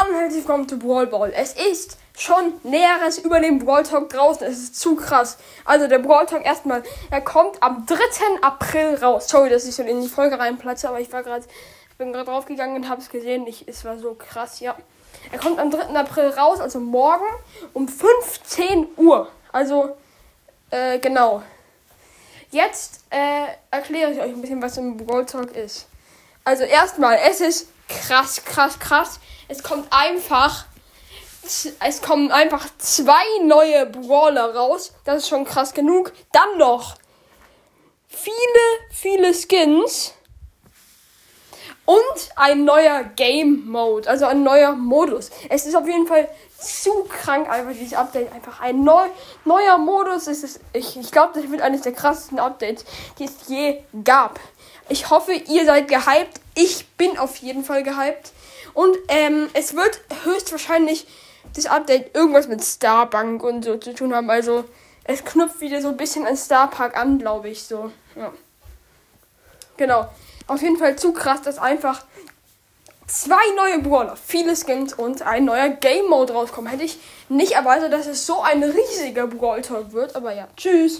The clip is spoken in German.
Und herzlich willkommen zu Brawl Ball. Es ist schon Näheres über den Brawl Talk draußen. Es ist zu krass. Also der Brawl Talk erstmal, er kommt am 3. April raus. Sorry, dass ich so in die Folge reinplatze, aber ich war gerade, ich bin gerade draufgegangen und habe es gesehen. Ich, es war so krass, ja. Er kommt am 3. April raus, also morgen um 15 Uhr. Also, äh, genau. Jetzt äh, erkläre ich euch ein bisschen, was im Brawl Talk ist. Also erstmal, es ist krass, krass, krass. Es kommt einfach. Es kommen einfach zwei neue Brawler raus. Das ist schon krass genug. Dann noch viele, viele Skins. Und ein neuer Game Mode, also ein neuer Modus. Es ist auf jeden Fall zu krank, einfach dieses Update. Einfach ein neu, neuer Modus. Es ist, ich ich glaube, das wird eines der krassesten Updates, die es je gab. Ich hoffe, ihr seid gehypt. Ich bin auf jeden Fall gehypt. Und ähm, es wird höchstwahrscheinlich das Update irgendwas mit Starbank und so zu tun haben. Also es knüpft wieder so ein bisschen an Starpark an, glaube ich. So. Ja. Genau. Auf jeden Fall zu krass, dass einfach zwei neue Brawler, viele Skins und ein neuer Game Mode rauskommen. Hätte ich nicht erwartet, dass es so ein riesiger Brawl Talk wird. Aber ja, tschüss.